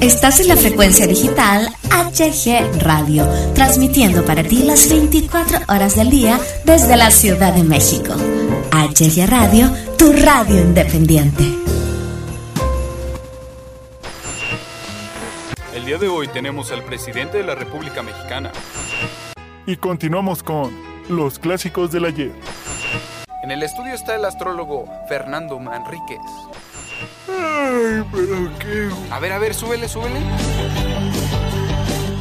Estás en la frecuencia digital HG Radio, transmitiendo para ti las 24 horas del día desde la Ciudad de México. HG Radio, tu radio independiente. El día de hoy tenemos al presidente de la República Mexicana. Y continuamos con los clásicos del ayer. En el estudio está el astrólogo Fernando Manríquez. Ay, pero qué. A ver, a ver, súbele, súbele.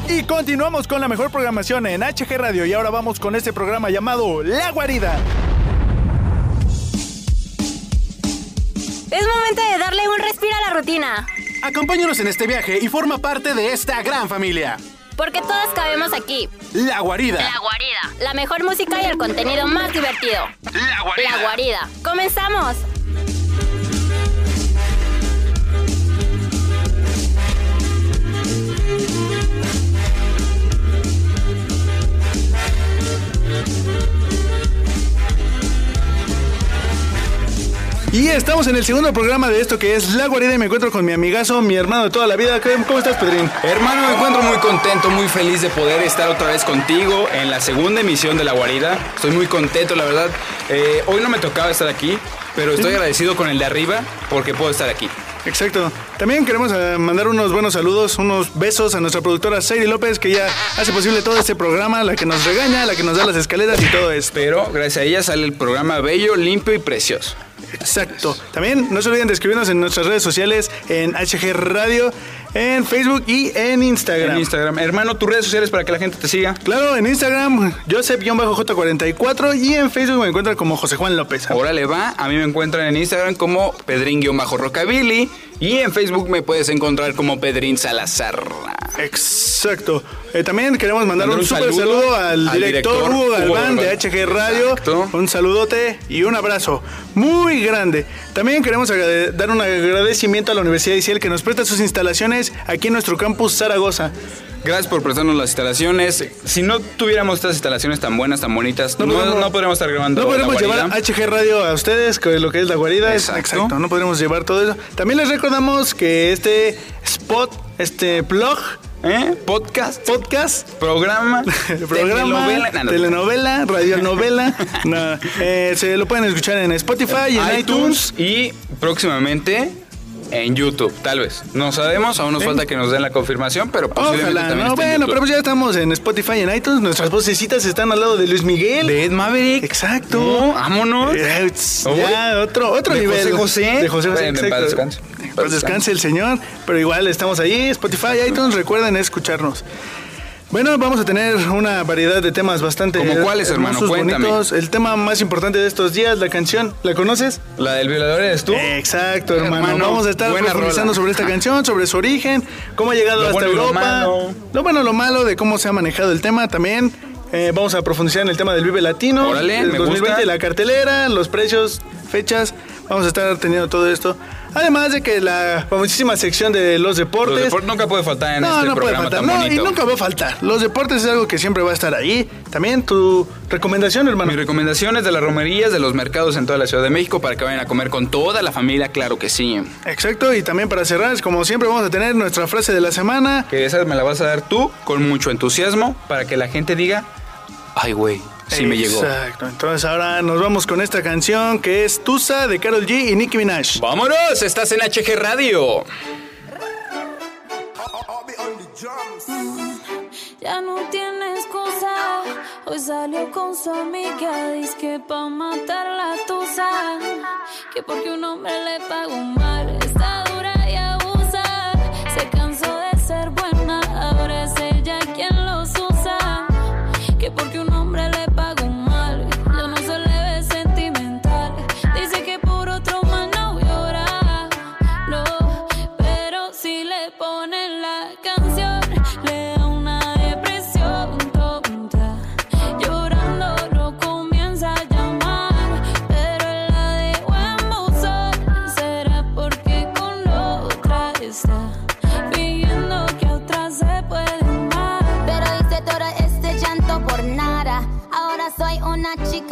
Y continuamos con la mejor programación en HG Radio y ahora vamos con este programa llamado La Guarida. Es momento de darle un respiro a la rutina. Acompáñanos en este viaje y forma parte de esta gran familia. Porque todos cabemos aquí. La Guarida. La guarida. La mejor música y el contenido más divertido. La Guarida. La guarida. ¡Comenzamos! Y estamos en el segundo programa de esto que es La Guarida y me encuentro con mi amigazo, mi hermano de toda la vida. ¿Cómo estás, Pedrín? Hermano, me encuentro muy contento, muy feliz de poder estar otra vez contigo en la segunda emisión de La Guarida. Estoy muy contento, la verdad. Eh, hoy no me tocaba estar aquí, pero estoy agradecido con el de arriba porque puedo estar aquí. Exacto. También queremos eh, mandar unos buenos saludos, unos besos a nuestra productora Sadie López, que ya hace posible todo este programa, la que nos regaña, la que nos da las escaleras y todo esto. Pero gracias a ella sale el programa bello, limpio y precioso. Exacto. También no se olviden de escribirnos en nuestras redes sociales, en HG Radio, en Facebook y en Instagram. En Instagram. Hermano, tus redes sociales para que la gente te siga. Claro, en Instagram, Joseph-J44 y en Facebook me encuentran como José Juan López. Órale va, a mí me encuentran en Instagram como Pedrín-Rockabilly y en Facebook me puedes encontrar como Pedrín Salazar. Exacto. Eh, también queremos mandar, Mandar un un súper saludo saludo al, al director, director Hugo Hugo Galván de. HG Radio. Exacto. Un saludote y un abrazo muy grande. También queremos agrade- dar un agradecimiento a la Universidad de Isiel que nos presta sus instalaciones aquí en nuestro campus Zaragoza. Gracias por prestarnos las instalaciones. Si no tuviéramos estas instalaciones tan buenas, tan bonitas, no, podemos- no podríamos estar grabando. No podremos La Guarida. llevar HG Radio a ustedes, que lo que es la guarida. es- Exacto. No podremos llevar todo eso. También les recordamos que este spot, este blog, ¿Eh? Podcast, podcast, programa, programa, telenovela, no, no. telenovela, radionovela, no, eh, se lo pueden escuchar en Spotify y en iTunes. y próximamente en YouTube, tal vez. No sabemos, aún nos falta que nos den la confirmación, pero posiblemente Ojalá, también no, bueno, pero pues ya estamos en Spotify y en iTunes. Nuestras vocecitas están al lado de Luis Miguel. de Ed Maverick. Exacto. No, vámonos. Eh. Ya, otro, otro De nivel. José José. De José José. Paz descanse. Paz descanse el señor. Pero igual estamos ahí, Spotify, iTunes. Recuerden escucharnos. Bueno, vamos a tener una variedad de temas bastante. ¿Cómo cuáles, hermano? Cuéntame. bonitos. El tema más importante de estos días, la canción. ¿La conoces? La del violador eres tú. Exacto, hermano. Hermano, Vamos a estar profundizando sobre esta canción, sobre su origen, cómo ha llegado Lo hasta bueno lo Europa. malo. Lo bueno, lo malo de cómo se ha manejado el tema también. Eh, vamos a profundizar en el tema del Vive Latino. Órale, del me 2020, gusta. la cartelera, los precios, fechas. Vamos a estar teniendo todo esto. Además de que la famosísima sección de los deportes. Los deportes nunca puede faltar en no, este no puede programa faltar. tan No, y nunca va a faltar. Los deportes es algo que siempre va a estar ahí. También tu recomendación, hermano. Mis recomendaciones de las romerías, de los mercados en toda la Ciudad de México para que vayan a comer con toda la familia, claro que sí. Exacto, y también para cerrar, como siempre, vamos a tener nuestra frase de la semana. Que esa me la vas a dar tú con mucho entusiasmo para que la gente diga, ay güey, sí me llegó. Exacto, entonces ahora nos vamos con esta canción que es Tusa de Carol G y Nicki Minaj. ¡Vámonos! Estás en HG Radio. Ya no tiene excusa. Hoy salió con su amiga. Dice que pa' matar la tusa. Que porque un hombre le pagó mal. Está dura y abusa. Se cansó de ser buena.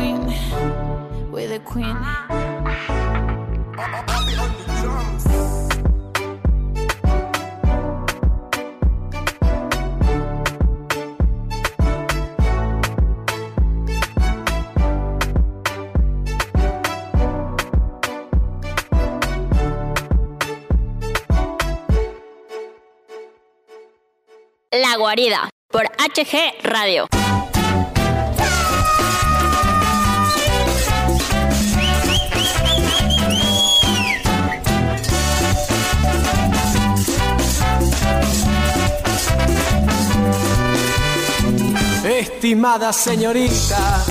Queen, we're the Queen. La guarida por HG Radio. Estimada señorita.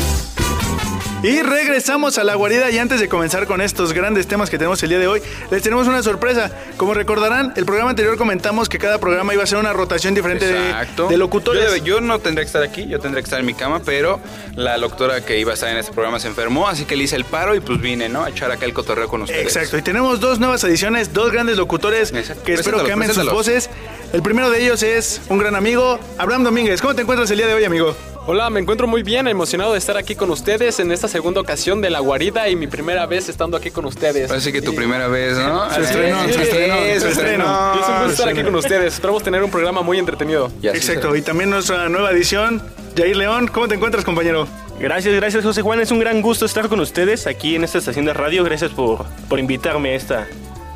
Y regresamos a la guarida y antes de comenzar con estos grandes temas que tenemos el día de hoy, les tenemos una sorpresa. Como recordarán, el programa anterior comentamos que cada programa iba a ser una rotación diferente de, locutores. Yo, no tendría que estar aquí, yo tendría que estar en mi cama, pero la locutora que iba a estar en este programa se enfermó, así que le hice el paro y pues vine, ¿no? A echar acá el cotorreo con ustedes. Exacto, y tenemos dos nuevas ediciones, dos grandes locutores Exacto. que espero que amen sus voces. El primero de ellos es un gran amigo, Abraham Domínguez. ¿Cómo te encuentras el día de hoy, amigo? Hola, me encuentro muy bien, emocionado de estar aquí con ustedes en esta segunda ocasión de La Guarida y mi primera vez estando aquí con ustedes. Parece que tu primera vez, ¿no? Se estrenó, Sí, se estrenó, se se estrenó. Y es un gusto estar aquí con ustedes. Esperamos tener un programa muy entretenido. Y así Exacto, y también nuestra nueva edición, Jair León. ¿Cómo te encuentras, compañero? Gracias, gracias José Juan. Es un gran gusto estar con ustedes aquí en esta estación de radio. Gracias por, por invitarme a, esta,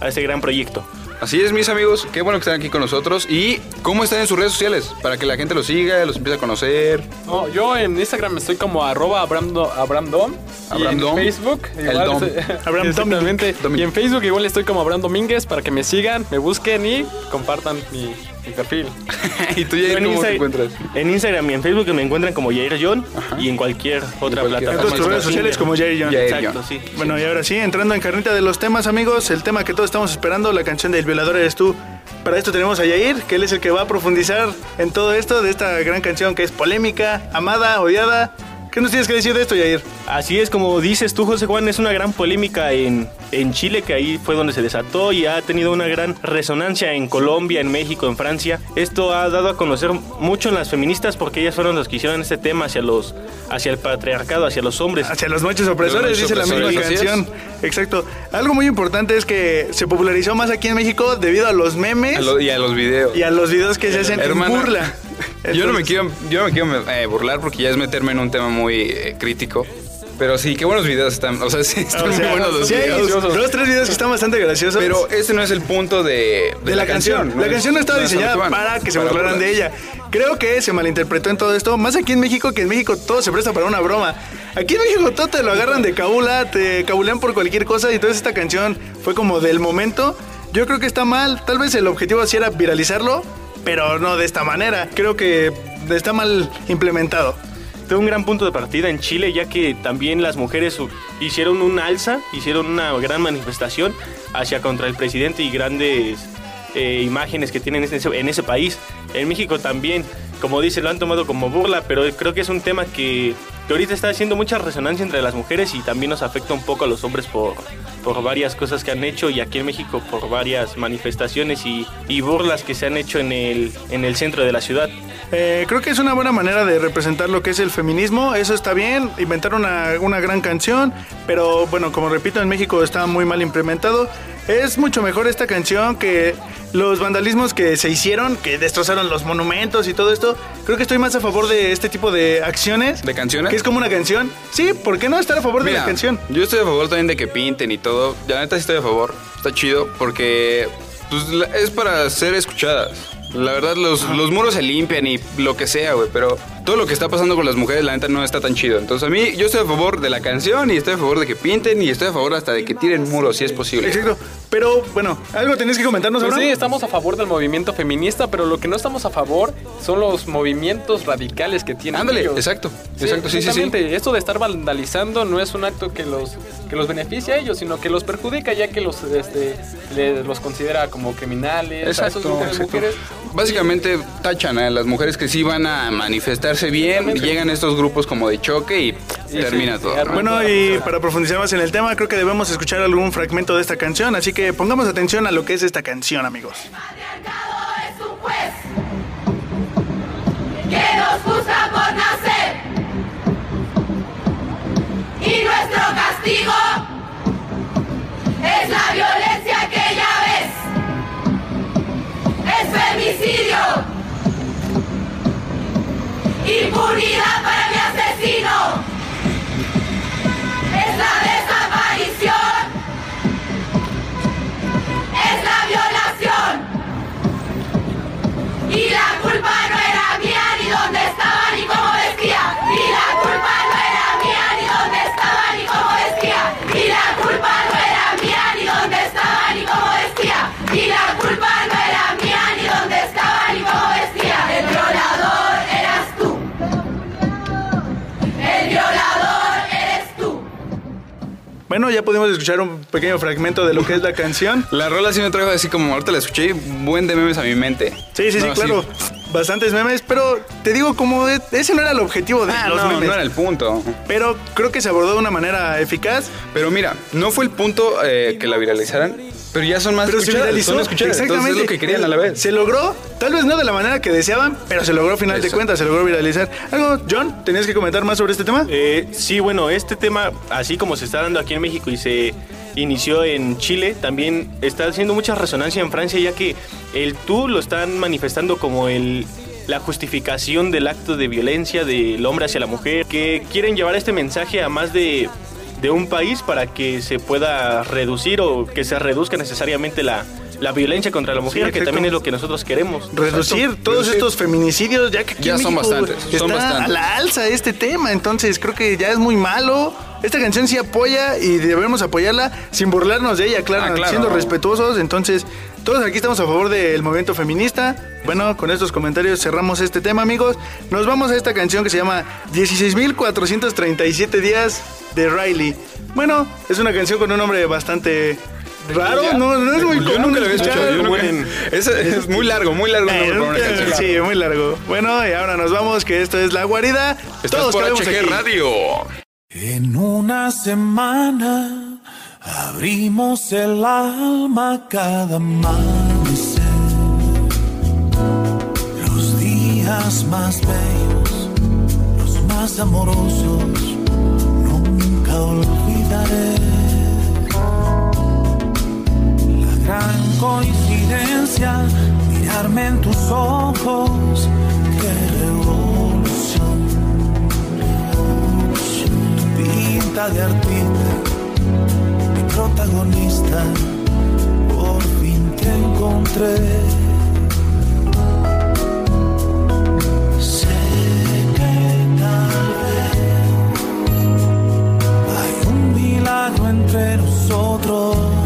a este gran proyecto. Así es, mis amigos, qué bueno que están aquí con nosotros. ¿Y cómo están en sus redes sociales? Para que la gente los siga, los empiece a conocer. No, yo en Instagram estoy como arroba abramdo- abramdom. Y Abram en. Facebook El igual Dom. Exactamente. Y en Facebook igual estoy como Abraham Domínguez para que me sigan, me busquen y compartan mi, ¿Y tú, Jair, en, cómo Insta- te encuentras? en Instagram y en Facebook me encuentran como Jair John y en cualquier otra cualquier- En plataforma. todas tus redes sociales como Jair John. Jair Exacto, John. sí. Bueno, y ahora sí, entrando en carnita de los temas, amigos, el tema que todos estamos esperando, la canción del violador eres tú. Para esto tenemos a Yair, que él es el que va a profundizar en todo esto, de esta gran canción que es polémica, amada, odiada. ¿Qué nos tienes que decir de esto, Yair? Así es, como dices tú, José Juan, es una gran polémica en, en Chile, que ahí fue donde se desató y ha tenido una gran resonancia en Colombia, en México, en Francia. Esto ha dado a conocer mucho en las feministas porque ellas fueron las que hicieron este tema hacia, los, hacia el patriarcado, hacia los hombres. Hacia los machos opresores, Los machos dice la misma canción. Exacto. Algo muy importante es que se popularizó más aquí en México debido a los memes A lo- y a los videos. y a los videos que se hacen Hermana, en burla. Yo no me Entonces, quiero, yo no me quiero eh, burlar porque ya es meterme en un tema muy eh, crítico. Pero sí, qué buenos videos están. O sea, sí, están o muy sea, buenos los sí videos. dos, tres videos que están bastante graciosos. Pero ese no es el punto de, de la, canción. La es- canción no estaba es a lo diseñada que van, para que se para burlaran burlas. de ella. Creo que se malinterpretó en todo esto. Más aquí en México, que en México todo se presta para una broma. Aquí en México todo te lo agarran de cabula, te cabulean por cualquier cosa. Y entonces esta canción fue como del momento. Yo creo que está mal. Tal vez el objetivo sí era viralizarlo, pero no de esta manera. Creo que está mal implementado. Fue un gran punto de partida en Chile, ya que también las mujeres hicieron un alza, hicieron una gran manifestación hacia contra el presidente y grandes eh, imágenes que tienen en ese, en ese país. En México también, como dice, lo han tomado como burla, pero creo que es un tema que que ahorita está haciendo mucha resonancia entre las mujeres y también nos afecta un poco a los hombres por, por varias cosas que han hecho y aquí en México por varias manifestaciones y, y burlas que se han hecho en el, en el centro de la ciudad. Eh, creo que es una buena manera de representar lo que es el feminismo. Eso está bien, inventar una, una gran canción, pero bueno, como repito, en México está muy mal implementado. Es mucho mejor esta canción que los vandalismos que se hicieron, que destrozaron los monumentos y todo esto. Creo que estoy más a favor de este tipo de acciones. ¿De canciones? Que es como una canción. Sí, ¿por qué no estar a favor de la canción? Yo estoy a favor también de que pinten y todo. La neta sí estoy a favor. Está chido porque pues, es para ser escuchadas. La verdad, los, los muros se limpian y lo que sea, güey. Pero todo lo que está pasando con las mujeres, la neta, no está tan chido. Entonces, a mí, yo estoy a favor de la canción y estoy a favor de que pinten y estoy a favor hasta de que tiren muros, si es posible. Exacto. Pero bueno, algo tenías que comentarnos Pues ahora. sí, estamos a favor del movimiento feminista, pero lo que no estamos a favor son los movimientos radicales que tienen. Ándale, ellos. exacto, exacto, sí, sí, sí. Esto de estar vandalizando no es un acto que los que los beneficia a ellos, sino que los perjudica, ya que los este, le- los considera como criminales. a esos Exacto, de exacto. mujeres. Básicamente tachan a las mujeres que sí van a manifestarse bien, llegan estos grupos como de choque y termina sí, todo. sí, ¿no? Bueno, y para profundizar más en el tema, creo que debemos escuchar algún fragmento de esta canción, así que pongamos atención a lo que es esta canción, amigos. es un juez que nos juzga por nacer. Y nuestro castigo es la violencia que ya ves. Es femicidio. Impunidad para mi asesino. Es la y la culpa no era Bueno, ya pudimos escuchar un pequeño fragmento de lo que es la canción. La rola sí me trajo así como ahorita la escuché, buen de memes a mi mente. Sí, sí, sí, claro. Bastantes memes, pero te digo, como e- ese no era el objetivo de Ah, los no, memes. no era el punto. Pero creo que se abordó de una manera eficaz. Pero mira, no fue el punto eh, que la viralizaran, pero ya son más Pero se viralizó. son escuchadas. Exactamente. Entonces es lo que querían a la vez. Se logró, tal vez no de la manera que deseaban, pero se logró a final de cuentas, se logró viralizar. ¿Algo, John? ¿Tenías que comentar más sobre este tema? Eh, sí, bueno, este tema, así como se está dando aquí en México y se inició en Chile, también está haciendo mucha resonancia en Francia, ya que el tú lo están manifestando como el la justificación del acto de violencia del hombre hacia la mujer, que quieren llevar este mensaje a más de, de un país para que se pueda reducir o que se reduzca necesariamente la, la violencia contra la mujer, que también es lo que nosotros queremos. Reducir Exacto. todos Reducir. estos feminicidios, ya que aquí Ya en son bastantes, está son bastantes. a la alza este tema, entonces creo que ya es muy malo. Esta canción sí apoya y debemos apoyarla sin burlarnos de ella, claro, Ah, claro. siendo respetuosos. Entonces, todos aquí estamos a favor del movimiento feminista. Bueno, con estos comentarios cerramos este tema, amigos. Nos vamos a esta canción que se llama 16.437 días de Riley. Bueno, es una canción con un nombre bastante raro, no, no es muy Yo común nunca lo había escuchado. yo nunca- Es, es muy largo, muy largo Eh, canción. Sí, muy largo. Bueno, y ahora nos vamos, que esto es La Guarida. Estás Todos por HG aquí. Radio. En una semana abrimos el alma cada amanecer. Los días más bellos, los más amorosos, nunca olvidaré. Gran coincidencia, mirarme en tus ojos, qué revolución pinta de artista, mi protagonista, por fin te encontré. Sé que vez hay un milagro entre nosotros.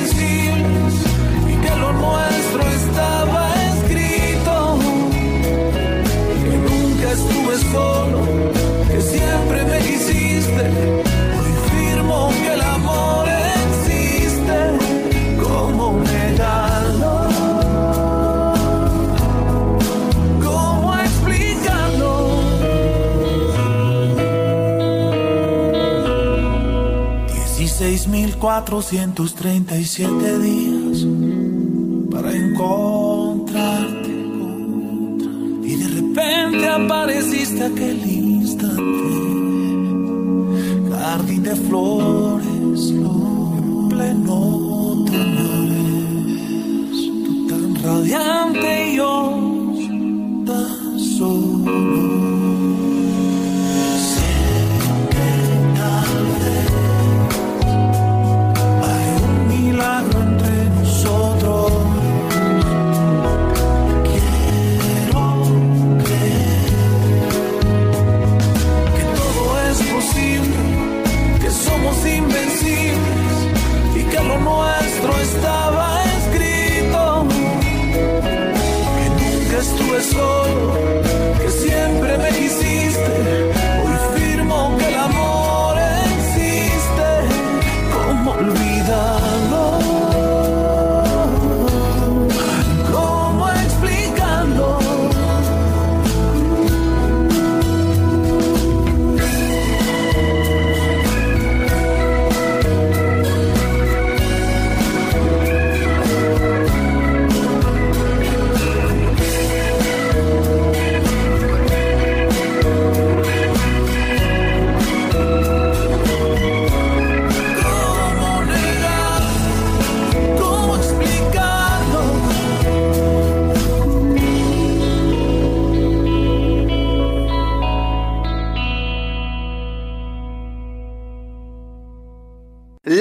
y que lo nuestro estaba escrito. Que nunca estuve solo, que siempre me quisiste. Hoy firmo que 1437 días para encontrarte. Y de repente apareciste aquel instante. Jardín de flores, lo pleno otoño eres. Tú tan radiante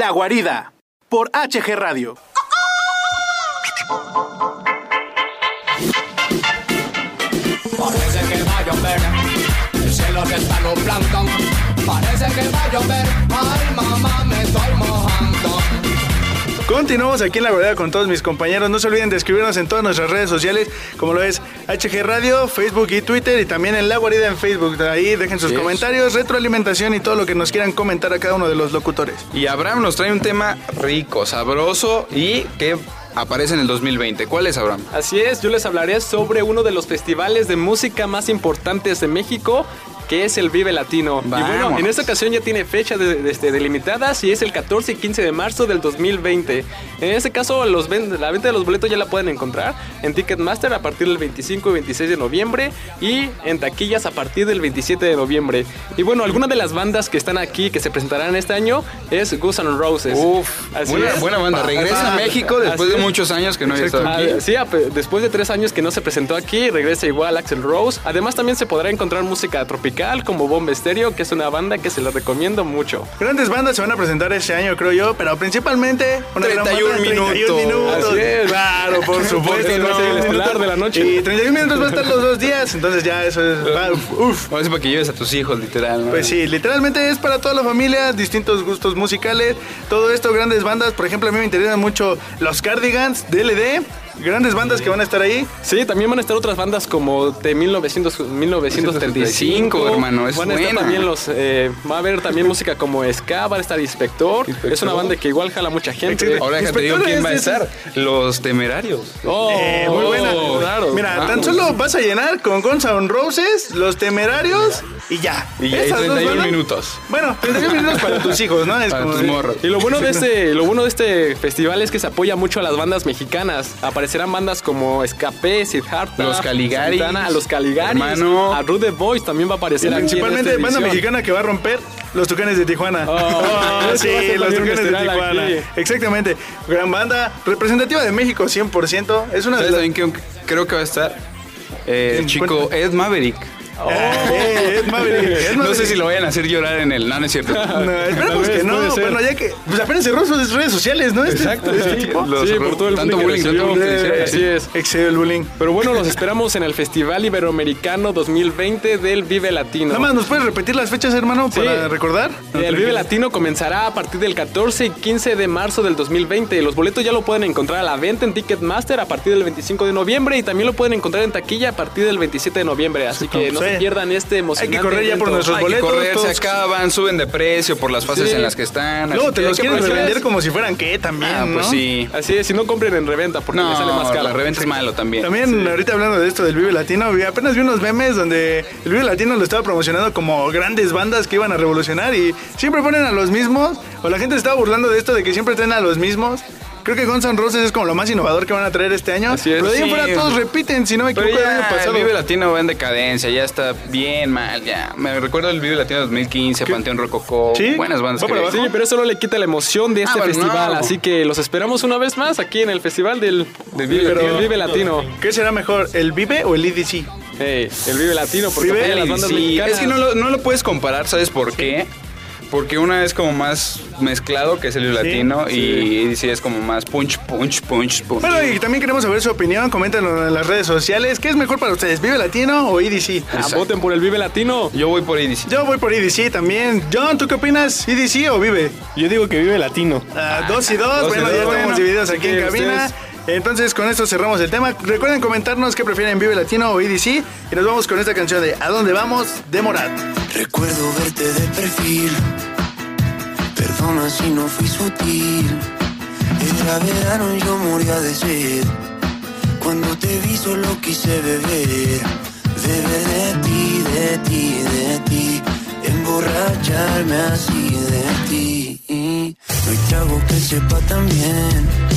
La Guarida, por HG Radio. Parece que va a llover, el cielo se está nublando. Parece que va a llover, ay mamá me estoy mojando. Continuamos aquí en la verdad con todos mis compañeros. No se olviden de escribirnos en todas nuestras redes sociales, como lo es HG Radio, Facebook y Twitter, y también en La Guarida en Facebook. Ahí dejen sus Yes. comentarios, retroalimentación y todo lo que nos quieran comentar a cada uno de los locutores. Y Abraham nos trae un tema rico, sabroso y que aparece en el 2020. ¿Cuál es, Abraham? Así es, yo les hablaré sobre uno de los festivales de música más importantes de México, que es el Vive Latino. Y bueno, en esta ocasión ya tiene fechas de, de- este, delimitadas y es el 14 y 15 de marzo del 2020. En este caso, los ven- la venta de los boletos ya la pueden encontrar en Ticketmaster a partir del 25 y 26 de noviembre y en taquillas a partir del 27 de noviembre. Y bueno, algunas de las bandas que están aquí que se presentarán este año es Guns N' Roses. Uf, Así buena, es. buena banda. Regresa a Así- México después de muchos años que no había estado Ah, aquí. sí, después de tres años que no se presentó aquí, regresa igual Axel Rose. Además, también se podrá encontrar música tropical como Bomba Estéreo, que es una banda que se la recomiendo mucho. Grandes bandas se van a presentar este año, creo yo, pero principalmente una gran 31 banda, 31 minutos. minutos. Así es. Claro, por supuesto. Este va a ser el estelar de la noche. Y 31 minutos va a estar los dos días, entonces ya eso es. va, uf. Sí para que lleves a tus hijos, literal. ¿no? Pues sí, literalmente es para toda la familia, distintos gustos musicales, todo esto, grandes bandas. Por ejemplo, a mí me interesan mucho los Cardigans, DLD, grandes bandas que van a estar ahí. Sí, también van a estar otras bandas como de 1900, 1975, hermano, es Van a estar buena. también los. eh, va a haber también música como Ska, va a estar Inspector. Es una banda que igual jala mucha gente. Ahora déjate digo quién va a estar. Los temerarios. Oh, Eh, muy buena. Claro. Mira, tan vamos. solo vas a llenar con Guns N' Roses, los temerarios y ya. Y ya dos 31 bandas- minutos. Bueno, 31 minutos para tus hijos, ¿no? Es Para como tus morros. Y lo bueno de este, lo bueno de este festival es que se apoya mucho a las bandas mexicanas. Aparecerán bandas como Escape, Siddhartha, Los Caligaris, Santana, los Caligaris, hermano. a Rude Boys también va a aparecer aquí en Principalmente esta banda edición. mexicana que va a romper los Tucanes de Tijuana. Oh, Ah, sí, los Tucanes de Tijuana. aquí. Exactamente. Gran banda representativa de México 100%. Es una de ¿Sabes las... creo que va a estar? Eh, el chico Ed Maverick. Eh, Ed Maverick, Ed No sé si lo vayan a hacer llorar en el. No, no es cierto. No, esperemos que no. Bueno, ya que pues apenas cerró sus redes sociales, ¿no? Este, Exacto, este sí, tipo. Los- sí, por todo el tanto bullying, bullying, que tanto bullying que. Así es. Excede el bullying. Pero bueno, los esperamos en el Festival Iberoamericano 2020 del Vive Latino. Nada más, ¿nos puedes repetir las fechas, hermano, Sí. para recordar? El Vive Latino comenzará a partir del 14 y 15 de marzo del 2020. Los boletos ya lo pueden encontrar a la venta en Ticketmaster a partir del 25 de noviembre y también lo pueden encontrar en taquilla a partir del 27 de noviembre. Así que no correr. se pierdan este emocionante Hay que correr ya por nuestros Hay que boletos. correr, se acaban, suben de precio por las fases Sí. en las que están. Luego así te que los que quieren revender como si fueran qué también, Ah, pues ¿no? sí. Así es, si no compren en reventa porque No, les sale más caro. la reventa es malo también. También ahorita hablando de esto del Vive Latino, vi- apenas vi unos memes donde el Vive Latino lo estaba promocionando como grandes bandas que iban a revolucionar y siempre ponen a los mismos, o la gente se estaba burlando de esto de que siempre traen a los mismos. Creo que Guns N' Roses es como lo más innovador que van a traer este año. Así es. Pero de ahí en Sí. fuera todos repiten, si no me Pero equivoco, el año pasado. el Vive Latino va en decadencia, ya está bien mal, ya. Me recuerdo el Vive Latino 2015, Panteón Rococó, ¿Sí? buenas bandas. ¿Va que para vi. Sí, pero eso no le quita la emoción de este Ah, bueno, festival, no. así que los esperamos una vez más aquí en el festival del, del Vive, Pero- del Vive Latino. ¿Qué será mejor, el Vive o el EDC? El Vive Latino, porque Vive las bandas sí, mexicanas. es que no lo, no lo puedes comparar, ¿sabes por qué? Porque una es como más mezclado, que es el Sí, Latino, sí. y sí es como más punch, punch, punch, punch. Bueno, y también queremos saber su opinión, coméntenlo en las redes sociales. ¿Qué es mejor para ustedes, Vive Latino o EDC? Ah, voten por el Vive Latino. Yo voy por EDC. Yo voy por EDC también. John, ¿tú qué opinas? ¿EDC o Vive? Yo digo que vive latino. Ah, dos y dos, dos y bueno, dos, ya estamos bueno. divididos aquí en cabina. ustedes. Entonces, con esto cerramos el tema. Recuerden comentarnos qué prefieren, Vive Latino o EDC. Y nos vamos con esta canción de ¿A dónde vamos? de Morat. Recuerdo verte de perfil. Perdona si no fui sutil. Era verano y yo moría de sed. Cuando te vi solo quise beber. Beber de ti, de ti, de ti. Emborracharme así de ti. No hay trago que sepa tan bien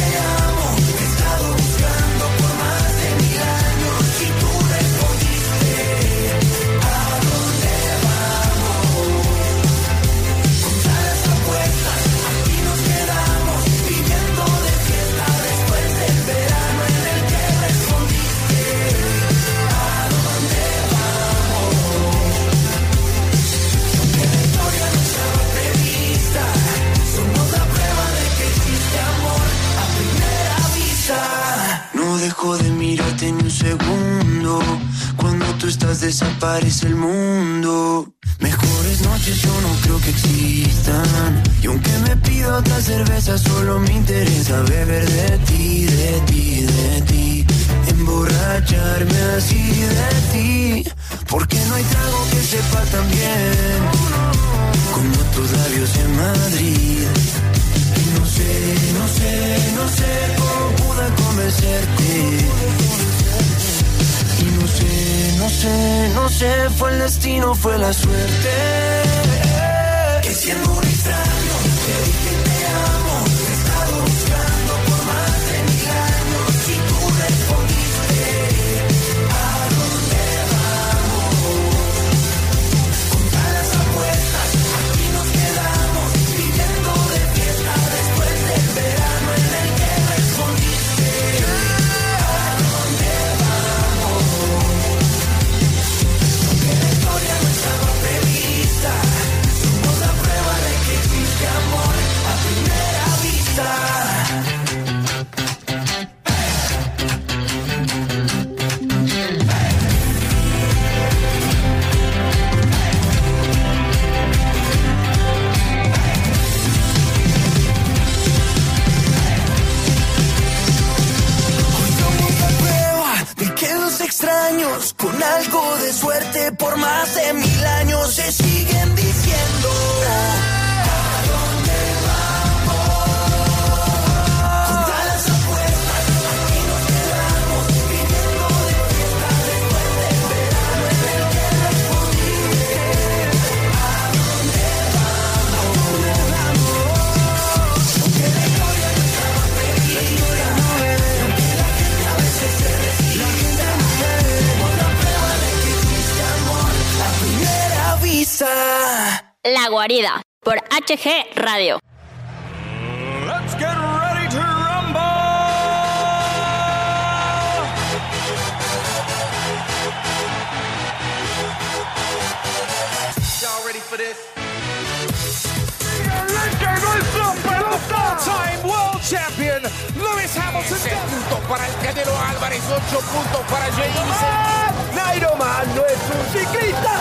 dejo de mirarte ni un segundo. Cuando tú estás desaparece el mundo. Mejores noches yo no creo que existan. Y aunque me pido otra cerveza, solo me interesa beber de ti, de ti, de ti. Emborracharme así de ti. Porque no hay trago que sepa tan bien como tus labios en Madrid. Sé, no sé, no sé cómo pude convencerte. Y no sé, no sé, no sé, fue el destino, fue la suerte. Que siendo un algo de suerte por más de mil años se siguen La guarida por HG Radio. Let's get Hamilton. Punto para el Canelo Álvarez, 8 puntos para James. Nairo Man no es un ciclista.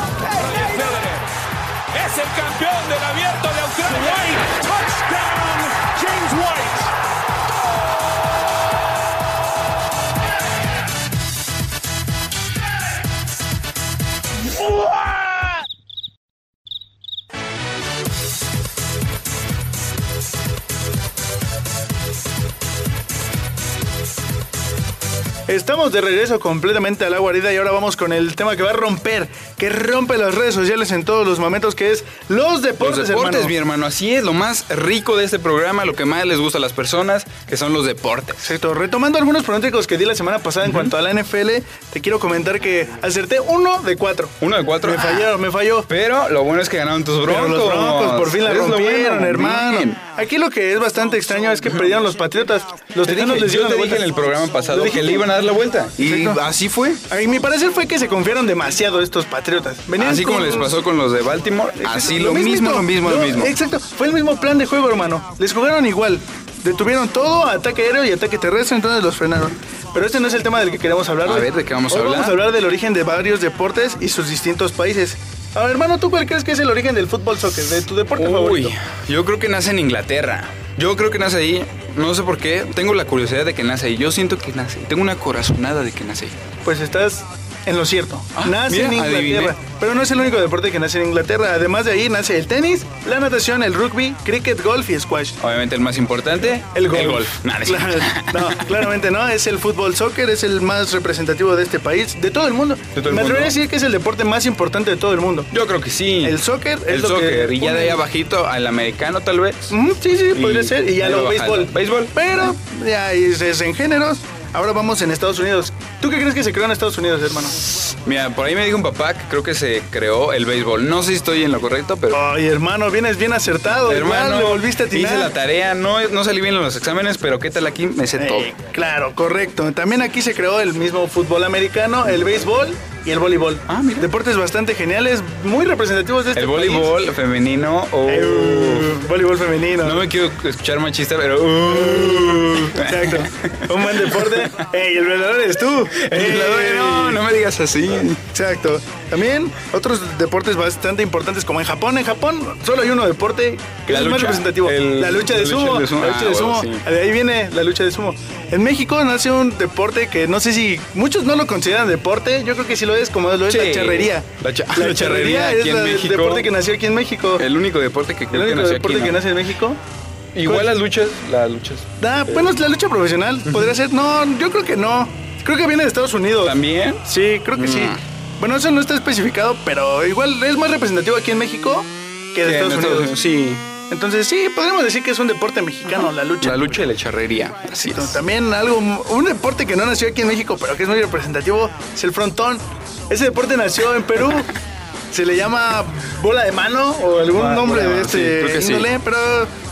Es el campeón del abierto de Australia. White, touchdown, James White. Estamos de regreso completamente a la guarida y ahora vamos con el tema que va a romper, que rompe las redes sociales en todos los momentos, que es los deportes, Los deportes, hermano. mi hermano, así es, lo más rico de este programa, lo que más les gusta a las personas, que son los deportes. Exacto. Retomando algunos pronósticos que di la semana pasada en cuanto a la NFL, te quiero comentar que acerté uno de cuatro. Uno de cuatro. Me falló, me falló. Pero lo bueno es que ganaron tus Pero broncos. los broncos por fin la rompieron, bueno, hermano. bien. Aquí lo que es bastante extraño es que perdieron los Patriotas. Los Te dije- les yo te dije en el programa pasado que le iban a dar la vuelta. Y Exacto. así fue. A mi parecer fue que se confiaron demasiado estos Patriotas. Venían Así como les pasó con los de Baltimore, Exacto, así lo, mismo, lo mismo, lo mismo. Exacto, fue el mismo plan de juego, hermano. Les jugaron igual. Detuvieron todo, ataque aéreo y ataque terrestre, entonces los frenaron. Pero este no es el tema del que queremos hablar A ver, ¿de qué vamos a hablar? Vamos a hablar del origen de varios deportes y sus distintos países. A ver, hermano, ¿tú cuál crees que es el origen del fútbol soccer, de tu deporte Uy, favorito? yo creo que nace en Inglaterra. Yo creo que nace ahí. No sé por qué. Tengo la curiosidad de que nace ahí. Yo siento que nace ahí. Tengo una corazonada de que nace ahí. Pues estás en lo cierto. nace mira, en Inglaterra. adiviné. Pero no es el único deporte que nace en Inglaterra. Además de ahí nace el tenis, la natación, el rugby, cricket, golf y squash. Obviamente el más importante, El golf. Es Claro, cierto. no, claramente no. Es el fútbol soccer, es el más representativo de este país, de todo el mundo. De todo el Me atrevería a decir que es el deporte más importante de todo el mundo. Yo creo que sí. El soccer es el lo que soccer. Y ya de ahí abajito al americano tal vez. Sí, sí, Y podría ser. Y ya lo béisbol. Béisbol. Pero ya es, es en géneros. Ahora vamos en Estados Unidos. ¿Tú qué crees que se creó en Estados Unidos, hermano? Mira, por ahí me dijo un papá que creo que se creó el béisbol. No sé si estoy en lo correcto, pero... Ay, hermano, vienes bien acertado. Hermano, le volviste a atinar. hice la tarea, no, no salí bien en los exámenes, pero qué tal aquí, me sé Eh, todo. Claro, correcto. También aquí se creó el mismo fútbol americano, el béisbol y el voleibol. Ah, mira. Deportes bastante geniales, muy representativos de este El país. voleibol femenino, oh, Eh, voleibol femenino. no me quiero escuchar machista, pero... uh. Exacto. Un buen deporte. Ey, el velador eres tú. El velador, Ey. no, no me digas así. Exacto. También otros deportes bastante importantes como en Japón. En Japón solo hay uno deporte que La es el más lucha. representativo. El- la lucha de la lucha sumo. de sumo. La lucha Ah, de bueno, sumo. sí. De ahí viene la lucha de sumo. En México nace un deporte que no sé si muchos no lo consideran deporte. Yo creo que sí lo es, como lo es la charrería. La cha- la charrería aquí es en la- el deporte que nació aquí en México. El único deporte que El creo que único nació deporte aquí, que ¿no? nace en México. Igual las luchas, las luchas. Ah, bueno, la lucha profesional podría ser. No, yo creo que no. Creo que viene de Estados Unidos. ¿También? Sí, creo que sí. Bueno, eso no está especificado, pero igual es más representativo aquí en México que de en Estados, Unidos. Sí. Entonces, sí, podríamos decir que es un deporte mexicano, la lucha. La lucha y la charrería, así es. También algo, un deporte que no nació aquí en México, pero que es muy representativo, es el frontón. Ese deporte nació en Perú. Se le llama bola de mano o algún Bola- nombre de de sí, este sí. índole, pero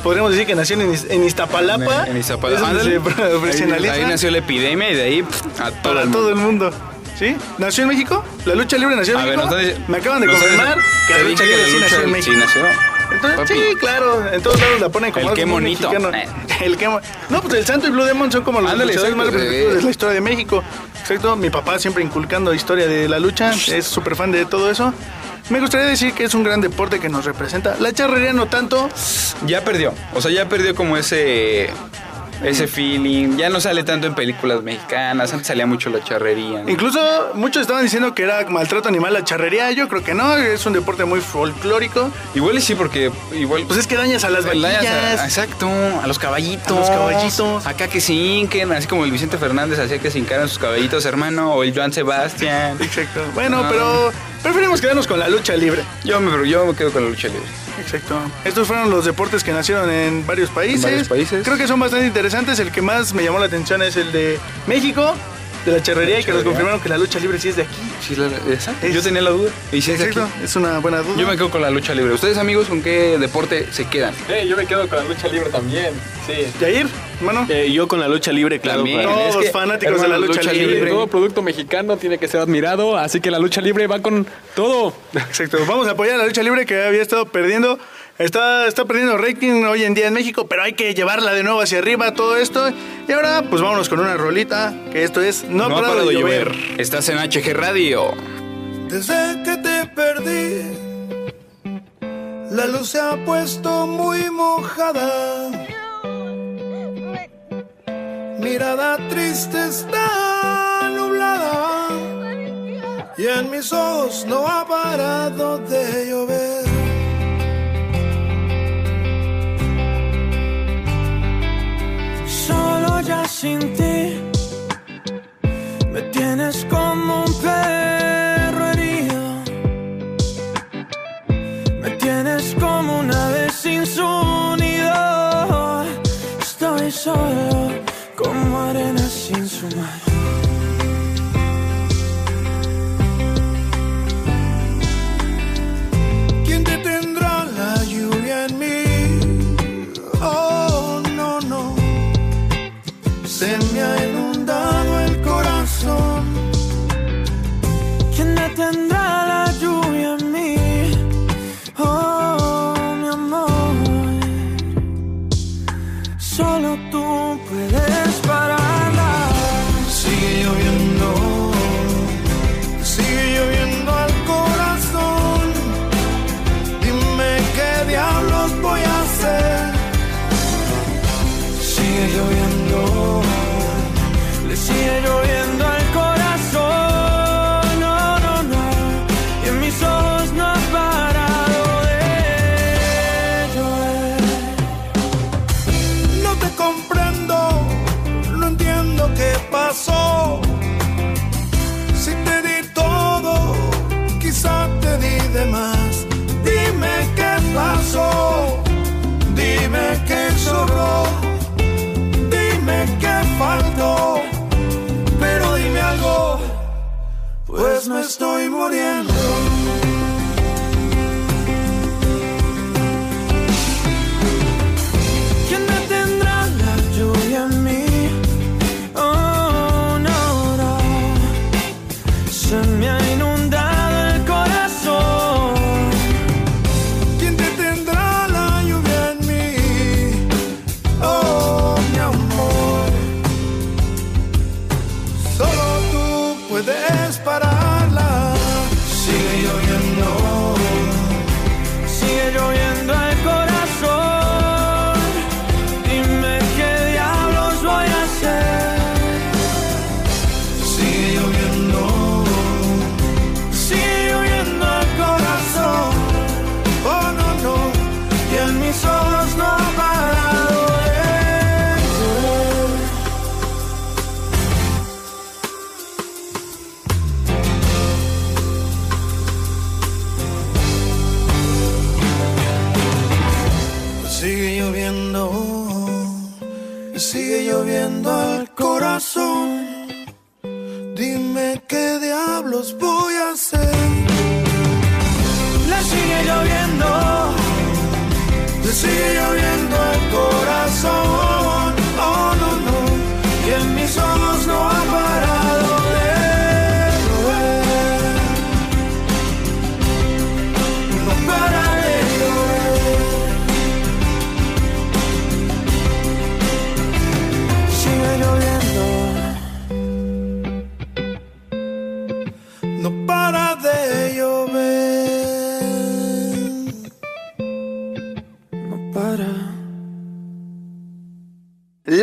podríamos decir que nació en, en Iztapalapa. En Iztapalapa. Ándale. profesionaliza Ahí, ahí nació la epidemia y de ahí pff, a todo para el mundo. todo el mundo. ¿Sí? ¿Nació en México? ¿La lucha libre nació en A ver, México? entonces- Me acaban de confirmar que la lucha libre que sí nació en México. sí nació. Entonces, Papi. sí, claro, en todos lados la ponen como El qué mexicano. Eh. El qué mo- No, pues el Santo y Blue Demon son como los Ándale, luchadores más representativos de la historia de México. Exacto, mi papá siempre inculcando historia de la lucha, es súper fan de todo eso. Me gustaría decir que es un gran deporte que nos representa. La charrería no tanto. Ya perdió. O sea, ya perdió como ese. Ese feeling. Ya no sale tanto en películas mexicanas. Antes salía mucho la charrería. ¿no? Incluso muchos estaban diciendo que era maltrato animal la charrería. Yo creo que no, es un deporte muy folclórico. Igual sí, porque igual. Pues es que dañas a las a- vaquillas. exacto, a los caballitos. A los caballitos. Acá que se hinquen, así como el Vicente Fernández hacía que se hincaran sus caballitos, hermano. O el Joan Sebastián. Exacto. Bueno, pero preferimos quedarnos con la lucha libre. Yo me, yo me quedo con la lucha libre. Exacto. Estos fueron los deportes que nacieron en varios países. En varios países. Creo que son bastante interesantes. El que más me llamó la atención es el de México, de la charrería, y que nos confirmaron que la lucha libre sí es de aquí. Sí, la- exacto. Es- Yo tenía la duda. Y es de aquí. Exacto. Es una buena duda. Yo me quedo con la lucha libre. ¿Ustedes, amigos, con qué deporte se quedan? Eh, yo me quedo con la lucha libre también. Sí. Yair, hermano. Eh, yo con la lucha libre, claro. También. Todos es que, fanáticos de la lucha, lucha libre. libre. Todo producto mexicano tiene que ser admirado, así que la lucha libre va con todo. Exacto. Vamos a apoyar a la lucha libre que había estado perdiendo. Está, está perdiendo rating hoy en día en México, pero hay que llevarla de nuevo hacia arriba todo esto. Y ahora, pues vámonos con una rolita, que esto es No, No ha parado de llover. Estás en HG Radio. Desde que te perdí, la luz se ha puesto muy mojada. Mirada triste está nublada y en mis ojos no ha parado de llover. Sin ti me tienes como un perro herido. Me tienes como una ave sin su nido. Estoy solo como arena sin su mar.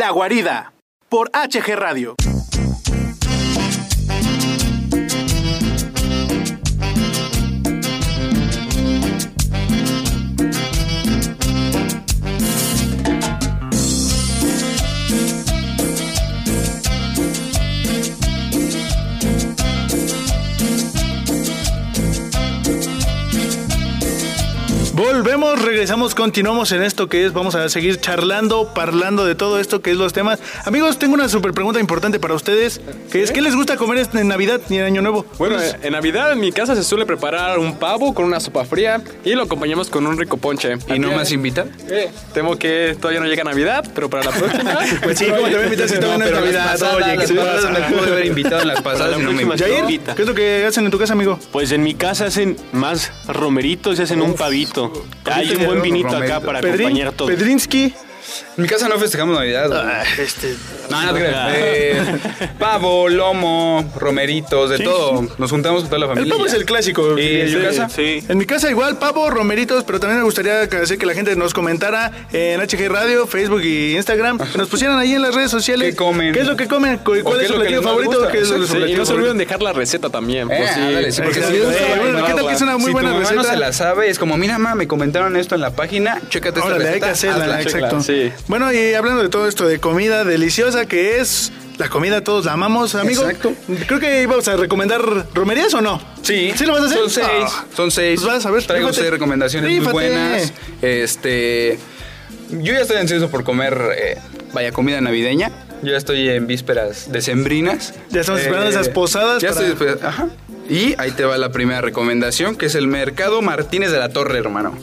La guarida por HG Radio. Volvemos, regresamos, continuamos en esto que es, vamos a seguir charlando, parlando de todo esto que es los temas. Amigos, tengo una super pregunta importante para ustedes, que es, ¿qué les gusta comer en Navidad y en Año Nuevo? Bueno, eh, en Navidad en mi casa se suele preparar un pavo con una sopa fría y lo acompañamos con un rico ponche. ¿Y no más invitan? Eh, temo que todavía no llega Navidad, pero para la próxima. Pues sí, ¿cómo te voy a invitar si todavía no es Navidad? Oye, ¿qué las te pasadas pasa? me pude haber invitado en las pasadas y no me. Jair, invita. ¿qué es lo que hacen en tu casa, amigo? Pues en mi casa hacen más romeritos y hacen un pavito. Hay un buen vinito acá para acompañar todo. Pedrinsky. En mi casa no festejamos Navidad. Ah, este. No, no te creas. Eh, pavo, lomo, romeritos, de Sí, todo. Nos juntamos con toda la El familia. pavo es el clásico. ¿Y en Sí, tu casa? Sí. En mi casa igual, pavo, romeritos, pero también me gustaría que, hacer que la gente nos comentara en HG Radio, Facebook y Instagram, que nos pusieran ahí en las redes sociales. ¿Qué comen? ¿Qué es lo que comen? ¿Cuál qué es es su lo que platillo les más favorito? gusta? ¿Qué es su Sí, Sí, y platillo no se favorito? olviden dejar la receta también. Eh, Pues sí. ándale, sí, porque Exacto. si, Eh, bueno, ¿qué tal que es una muy si buena tu mamá no receta? se la sabe, es como, mira, mamá, me comentaron esto en la página, chécate esta Órale, hay que receta. hacerla, exacto. sí. Bueno, y hablando de todo esto de comida deliciosa que es la comida, todos la amamos, amigo. Exacto. Creo que íbamos a recomendar romerías o no. Sí, ¿Sí lo vas a hacer? Son seis, Ah. son seis. Pues vas, a ver, Traigo seis recomendaciones muy buenas. Este, yo ya estoy ansioso por comer, eh, vaya, comida navideña. Yo ya estoy en vísperas decembrinas. Ya estamos esperando esas posadas Ya para- estoy Ajá. Y ahí te va la primera recomendación, que es el Mercado Martínez de la Torre, hermano.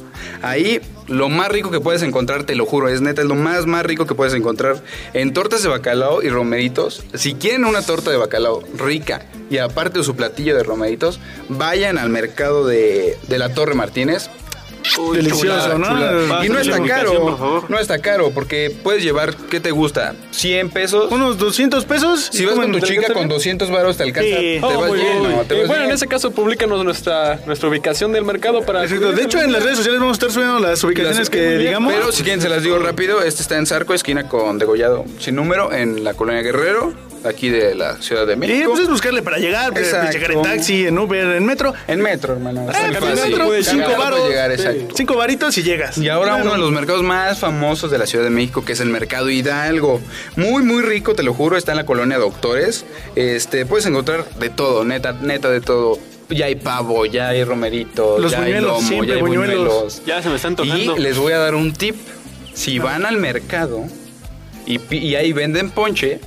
Ahí lo más rico que puedes encontrar, te lo juro, es neta, es lo más, rico que puedes encontrar en tortas de bacalao y romeritos. Si quieren una torta de bacalao rica y aparte de su platillo de romeritos, vayan al mercado de, de la Torre Martínez. Uy, Delicioso, ¿no? Y no está caro, por favor. no está caro, porque puedes llevar, ¿qué te gusta? 100 pesos. Unos 200 pesos. Si vas con tu chica con 200 varos te alcanza, Sí. te Oh, vas muy bien, bien. ¿no? Te vas bueno, en ese caso, públicanos nuestra, nuestra ubicación del mercado para. Exacto. De hecho, en las redes sociales vamos a estar subiendo las ubicaciones Las- que digamos. Pero si quieren se las digo rápido, este está en Zarco, esquina con Degollado sin número, en la colonia Guerrero, aquí de la Ciudad de Y México. pues es buscarle para llegar, pues, Exacto. llegar en taxi, en Uber, en metro. En metro, hermano. Eh, pues, fácil. metro, cinco varos. Cinco varitos y llegas. Y ahora Claro. uno de los mercados más famosos de la Ciudad de México, que es el Mercado Hidalgo. Muy, muy rico, te lo juro, está en la colonia Doctores. Este, puedes encontrar de todo, neta, neta de todo. Ya hay pavo, ya hay romeritos, Los ya hay buñuelos, lomo, siempre ya hay buñuelos. buñuelos. Ya se me están Y tocando. les voy a dar un tip. Si van al mercado y, y ahí venden ponche,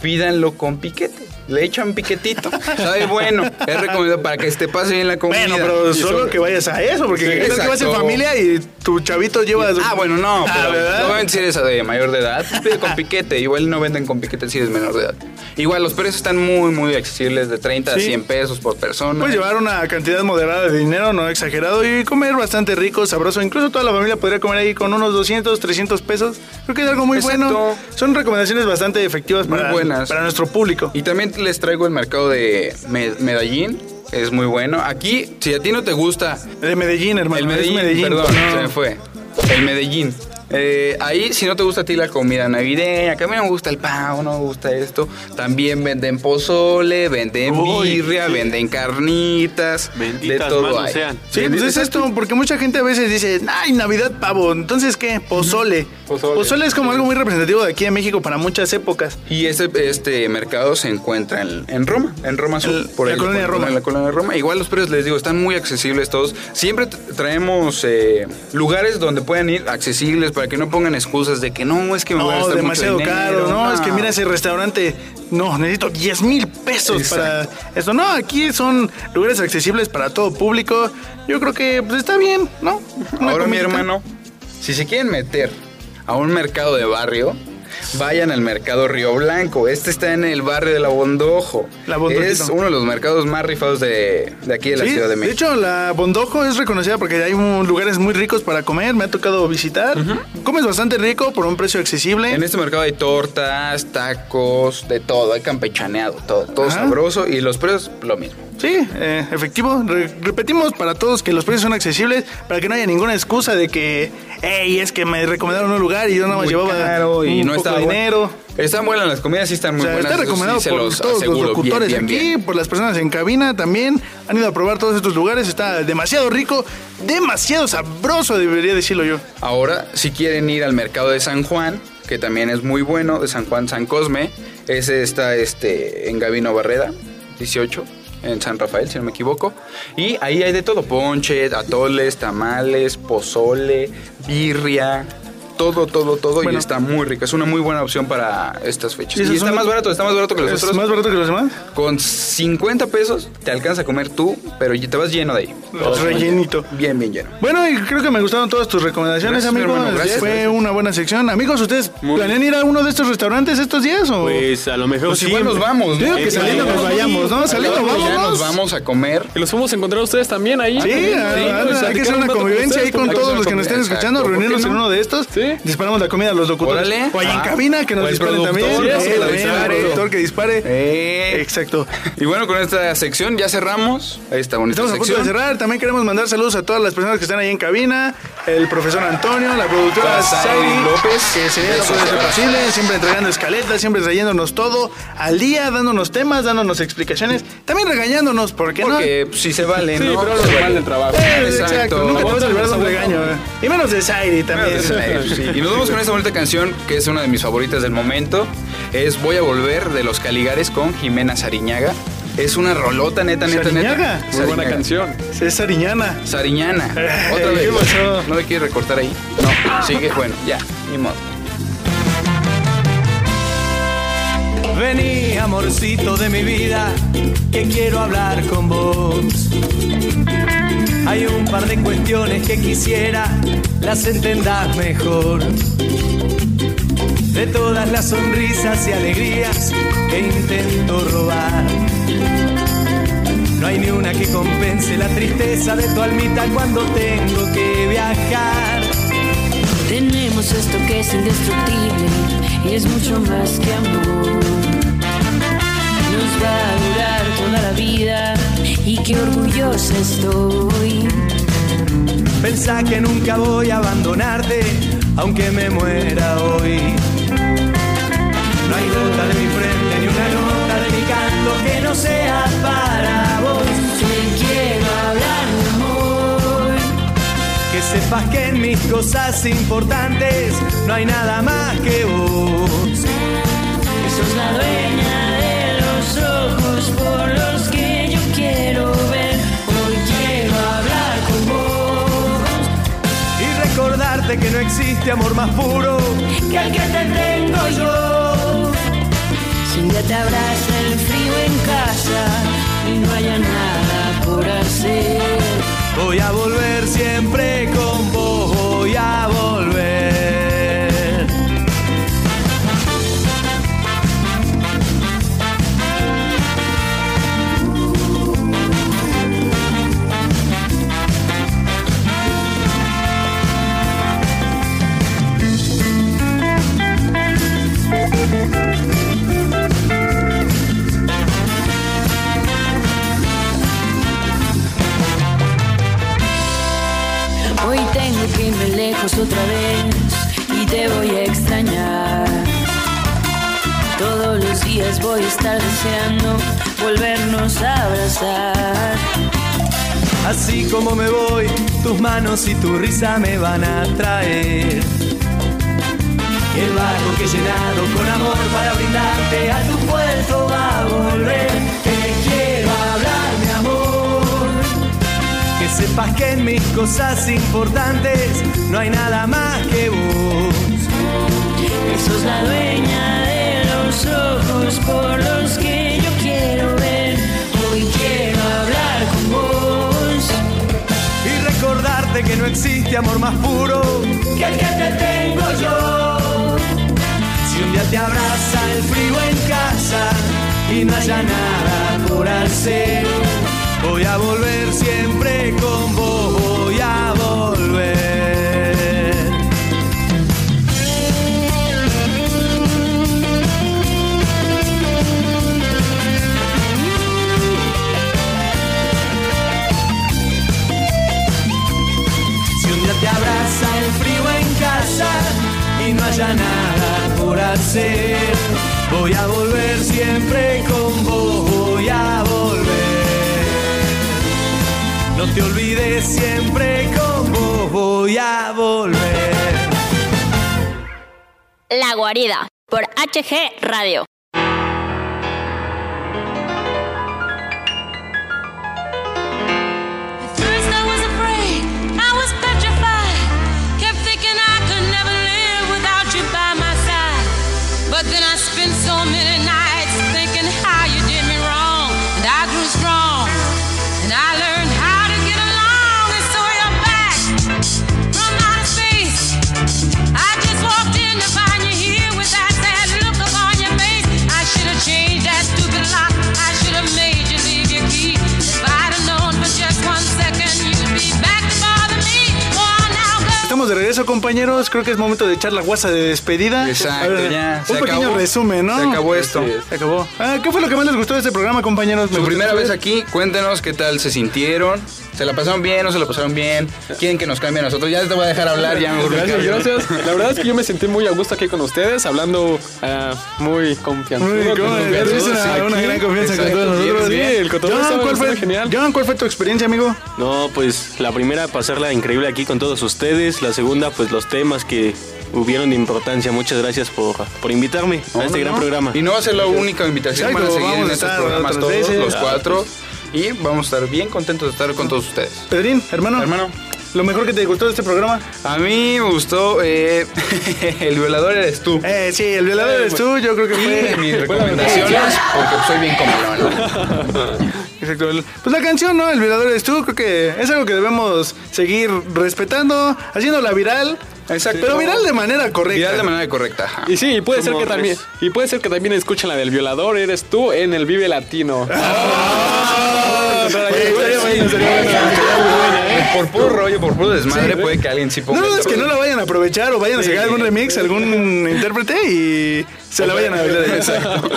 pídanlo con piquete. Le echan piquetito. Sabe bueno. Es recomendado para que te pase bien la comida. Bueno, pero solo que vayas a eso, porque Sí, ¿qué tal que vas en familia y tu chavito lleva. Ah, bueno, no, Ah, pero obviamente si eres de mayor de edad, pide con piquete. Igual no venden con piquete si eres menor de edad. Igual los precios están muy, muy accesibles, de 30 a Sí. 100 pesos por persona. Puedes llevar una cantidad moderada de dinero, no exagerado, y comer bastante rico, sabroso. Incluso toda la familia podría comer ahí con unos 200, 300 pesos. Creo que es algo muy Exacto. bueno. Son recomendaciones bastante efectivas Muy buenas. para nuestro público. Y también les traigo el mercado de Me- Medellín. Es muy bueno. Aquí, si a ti no te gusta De Medellín, hermano. el Medellín, perdón, no. se me fue. El Medellín. Eh, ahí, si no te gusta a ti la comida navideña, que a mí no me gusta el pavo, no me gusta esto, también venden pozole, venden Uy, birria, sí. venden carnitas, Benditas de todo hay. sean. Sí, pues es esto, porque mucha gente a veces dice, ay, Navidad pavo, entonces ¿qué? Pozole. Pozole. Pozole, es como algo muy representativo de aquí en México para muchas épocas. Y este, este mercado se encuentra en, en Roma, en Roma Sur, El- por la ahí, colonia por- Roma. En la colonia Roma. Igual los precios, les digo, están muy accesibles todos. Siempre traemos eh, lugares donde puedan ir accesibles para que no pongan excusas de que no, es que me voy a No, gastar demasiado mucho caro, no, es que mira ese restaurante, no, necesito 10 mil pesos para esto. No, aquí son lugares accesibles para todo público. Yo creo que pues está bien, ¿no? Una Ahora, mi hermano, si se quieren meter a un mercado de barrio, vayan al mercado Río Blanco. Este está en el barrio de La Bondojo. La Bondojito. Es uno de los mercados más rifados de, de aquí de la Sí, Ciudad de México. hecho, la Bondojo es reconocida porque hay un- lugares muy ricos para comer. Me ha tocado visitar. Comes bastante rico por un precio accesible. En este mercado hay tortas, tacos, de todo, hay campechaneado, todo, todo Ajá. sabroso y los precios lo mismo. Sí, eh, efectivo. Re- repetimos para todos que los precios son accesibles para que no haya ninguna excusa de que, hey, es que me recomendaron un lugar y yo nada más llevaba caro y un no poco de dinero. Están buenas las comidas, sí están O muy sea, buenas. está sí recomendado por los todos los bien, locutores bien, aquí, bien. por las personas en cabina también. Han ido a probar todos estos lugares. Está demasiado rico, demasiado sabroso, debería decirlo yo. Ahora, si quieren ir al mercado de San Juan, que también es muy bueno, de San Juan San Cosme, ese está este, en Gavino Barreda, 18, en San Rafael, si no me equivoco. Y ahí hay de todo, ponche, atoles, tamales, pozole, birria, todo, todo, todo y está muy rica. Es una muy buena opción para estas fechas. ¿Y Y, está más barato, está más barato que los ¿Es otros. más barato que los demás? Con 50 pesos te alcanza a comer tú, pero te vas lleno de ahí. Rellenito. Bien, bien lleno. Bueno, y creo que me gustaron todas tus recomendaciones, Gracias, amigos. hermano, gracias, Fue gracias. una buena sección. Amigos, ¿ustedes planean ir a uno de estos restaurantes estos días o...? Pues a lo mejor Pues sí. igual nos vamos, Digo ¿no? que saliendo nos vayamos, ¿no? Saliendo Ya nos vamos. vamos a comer. Y los fuimos a encontrar ustedes también ahí. Sí, Sí, hay que hacer un una convivencia ahí con todos los que nos estén escuchando, ¿por qué reunirnos en no? uno de estos. Sí. Disparamos la comida a los locutores. Órale. O ahí en Ah. cabina, que nos disparen también. Sí, dispare. el productor que dispare. Eh. Exacto. Y bueno, con esta sección ya cerramos esta bonita Estamos a punto de cerrar. También queremos mandar saludos a todas las personas que están ahí en cabina. El profesor Antonio, la productora Sairi López. que se ser abrazos. posible. Siempre entregando escaletas, siempre trayéndonos todo al día, dándonos temas, dándonos explicaciones. También regañándonos, ¿por qué no? Porque pues, sí se vale, Sí, ¿no? pero lo Se normal del trabajo. Eh, Exacto. exacto. Nunca te vas a librar de un Aguanta, regaño. aguanta. eh. Y menos de Sairi también. Sí, Y nos vamos con esta bonita canción que es una de mis favoritas del momento. Es Voy a volver de los Caligares con Jimena Sariñaga. Es una rolota, neta, neta, ¿Sariñaga? neta. Muy buena Sariñaga. canción. Es Sariñana. Sariñana. Eh, Otra ¿qué vez. pasó? ¿No le quieres recortar ahí? No. Sigue, bueno, ya, ni modo. Vení, amorcito de mi vida, que quiero hablar con vos. Hay un par de cuestiones que quisiera las entendas mejor. De todas las sonrisas y alegrías que intento robar. No hay ni una que compense la tristeza de tu almita cuando tengo que viajar. Tenemos esto que es indestructible y es mucho más que amor. Nos va a durar toda la vida y qué orgullosa estoy. Pensá que nunca voy a abandonarte, aunque me muera hoy. Canto que no sea para vos. Te quiero hablar amor. Que sepas que en mis cosas importantes no hay nada más que vos. Sos la dueña de los ojos por los que yo quiero ver. Hoy quiero hablar con vos. Y recordarte que no existe amor más puro que el que te tengo yo. Si un día te en y no haya nada por hacer. Voy a volver siempre con vos, voy a volver. Otra vez y te voy a extrañar. Todos los días voy a estar deseando volvernos a abrazar. Así como me voy, tus manos y tu risa me van a traer. El barco que he llenado con amor para brindarte a tu puerto va a volver. Sepas que en mis cosas importantes no hay nada más que vos. Sos la dueña de los ojos por los que yo quiero ver. Hoy quiero hablar con vos. Y recordarte que no existe amor más puro que el que te tengo yo. Si un día te abraza el frío en casa y no haya nada por hacer, voy a volver siempre con vos, voy a volver. Si un día te abraza el frío en casa y no haya nada por hacer, voy a volver siempre con vos, voy a. No te olvides siempre vos, voy a volver. La guarida por HG Radio. Regreso, compañeros. Creo que es momento de echar la guasa de despedida. Exacto, ver, ya, Un se pequeño acabó. resumen, ¿no? Se acabó esto. Se acabó. Ah, ¿Qué fue lo que más les gustó de este programa, compañeros? Su primera vez aquí, cuéntenos qué tal se sintieron. ¿Se la pasaron bien? ¿No se la pasaron bien? ¿Quieren que nos cambie a nosotros? Ya te voy a dejar hablar, ya mejor me Gracias, gracias. La verdad es que yo me sentí muy a gusto aquí con ustedes, hablando ah, muy confianzudo. Muy con confianzudo, una, una gran confianza con todos nosotros. Sí, el cotorreo John, ¿cuál fue, genial. John, ¿cuál fue tu experiencia, amigo? No, pues la primera pasarla increíble aquí con todos ustedes, la segunda pues los temas que hubieron de importancia. Muchas gracias por, por invitarme a este No, gran no. programa. Y no va a ser la única invitación, Exacto, van a seguir en estos programas todos, veces. los Ah, cuatro. Y vamos a estar bien contentos de estar con todos ustedes. Pedrín, hermano. Hermano. Lo mejor que te gustó de este programa. A mí me gustó eh, El violador eres tú. Eh, sí, el violador eres tú. Yo creo que fue. mis recomendaciones, porque soy bien comelón. Exacto. el- Pues la canción, ¿no? El violador eres tú. Creo que es algo que debemos seguir respetando, haciéndola viral. Exacto. Pero viral de manera correcta. Viral de manera correcta. ajá. Y sí, y puede ser que también y puede ser que también escuchen la del violador eres tú en el Vive Latino. Ah, ¿eh? Por puro rollo, por puro desmadre, Sí. puede que alguien sí ponga. No, no, es que no la vayan a aprovechar o vayan a sacar algún remix, algún intérprete y se la vayan a bailar. Exacto.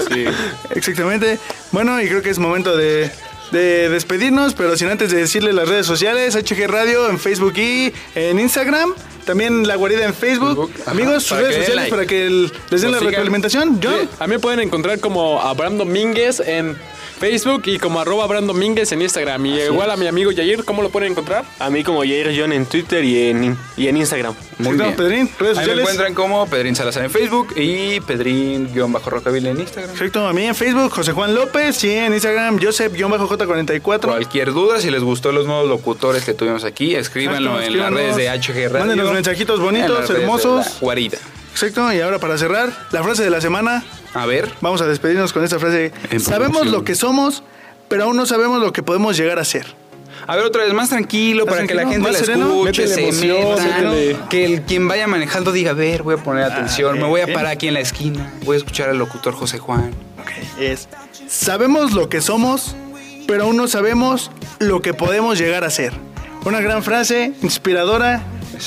Exactamente. Bueno, y creo que es momento de, de despedirnos, pero sin antes de decirle las redes sociales, HG Radio en Facebook y en Instagram. También La Guarida en Facebook. Amigos, sus redes sociales like. para que el- les den Nos la sigan. retroalimentación. John. Sí, a mí me pueden encontrar como Abraham Domínguez en Facebook y como arroba Abraham Domínguez en Instagram. Y igual a mi amigo Yair, ¿cómo lo pueden encontrar? A mí como Jair John en Twitter y en, y en Instagram. Muy bien. Pedrín, redes Ahí me encuentran como Pedrín Salazar en Facebook y Pedrín-Rocaville en Instagram. Perfecto, a mí en Facebook, José Juan López y en Instagram, Joseph-J44. Cualquier duda, si les gustó los nuevos locutores que tuvimos aquí, escríbanlo Exacto, en las redes de. HG Radio. Mándenos mensajitos en bonitos, hermosos. Guarida. Exacto, y ahora para cerrar, la frase de la semana. A ver. Vamos a despedirnos con esta frase. Sabemos lo que somos, pero aún no sabemos lo que podemos llegar a ser. A ver, otra vez, más tranquilo para que la gente la sereno. escuche, Métele se emoción, meta, métele- Que el, quien vaya manejando diga, a ver, voy a poner atención, me voy a parar aquí en la esquina, voy a escuchar al locutor José Juan. Es, sabemos lo que somos, pero aún no sabemos lo que podemos llegar a ser. Una gran frase, inspiradora.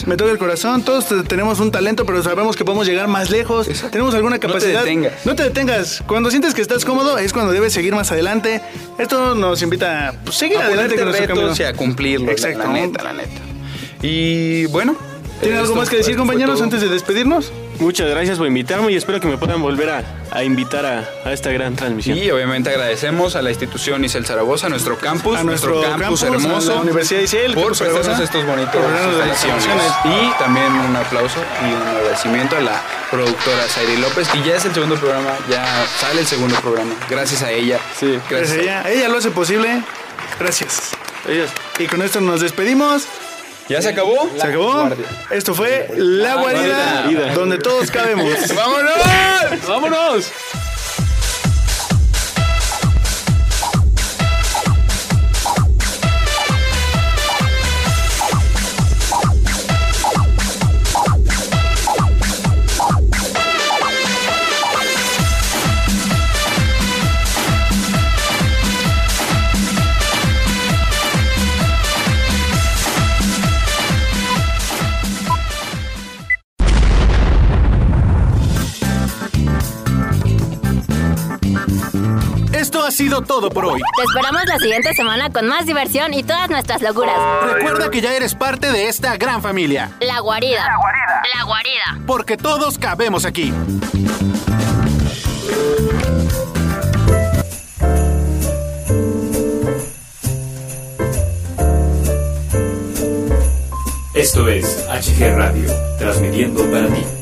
Me toca el corazón. Todos te- tenemos un talento, pero sabemos que podemos llegar más lejos. Tenemos alguna te capacidad. detengas. No te detengas. Cuando sientes que estás cómodo, es cuando debes seguir más adelante. Esto nos invita a pues, seguir A adelante con nuestro camino. y a cumplirlo, Exacto. la neta, la neta. Y bueno. ¿Tienen algo más que decir, compañeros, antes de despedirnos? Muchas gracias por invitarme y espero que me puedan volver a, a invitar a, a esta gran transmisión. Y obviamente agradecemos a la institución Isel Zaragoza, a nuestro campus, A nuestro campus, hermoso, a la Universidad Isel, por Campus prestarnos estos bonitos. Y también un aplauso y un agradecimiento a la productora Zairi López, que ya es el segundo programa, ya sale el segundo programa, gracias a ella. Sí. Gracias gracias. a ella. Ella lo hace posible. Gracias. Gracias. Y con esto nos despedimos. ¿Ya se acabó? Se acabó. Esto fue La Guarida, Guarida. donde todos cabemos. ¡Vámonos! ¡Vámonos! Sido todo por hoy. Te esperamos la siguiente semana con más diversión y todas nuestras locuras. Recuerda que ya eres parte de esta gran familia, La guarida. La guarida. La guarida. porque todos cabemos aquí. Esto es HG Radio, transmitiendo para ti.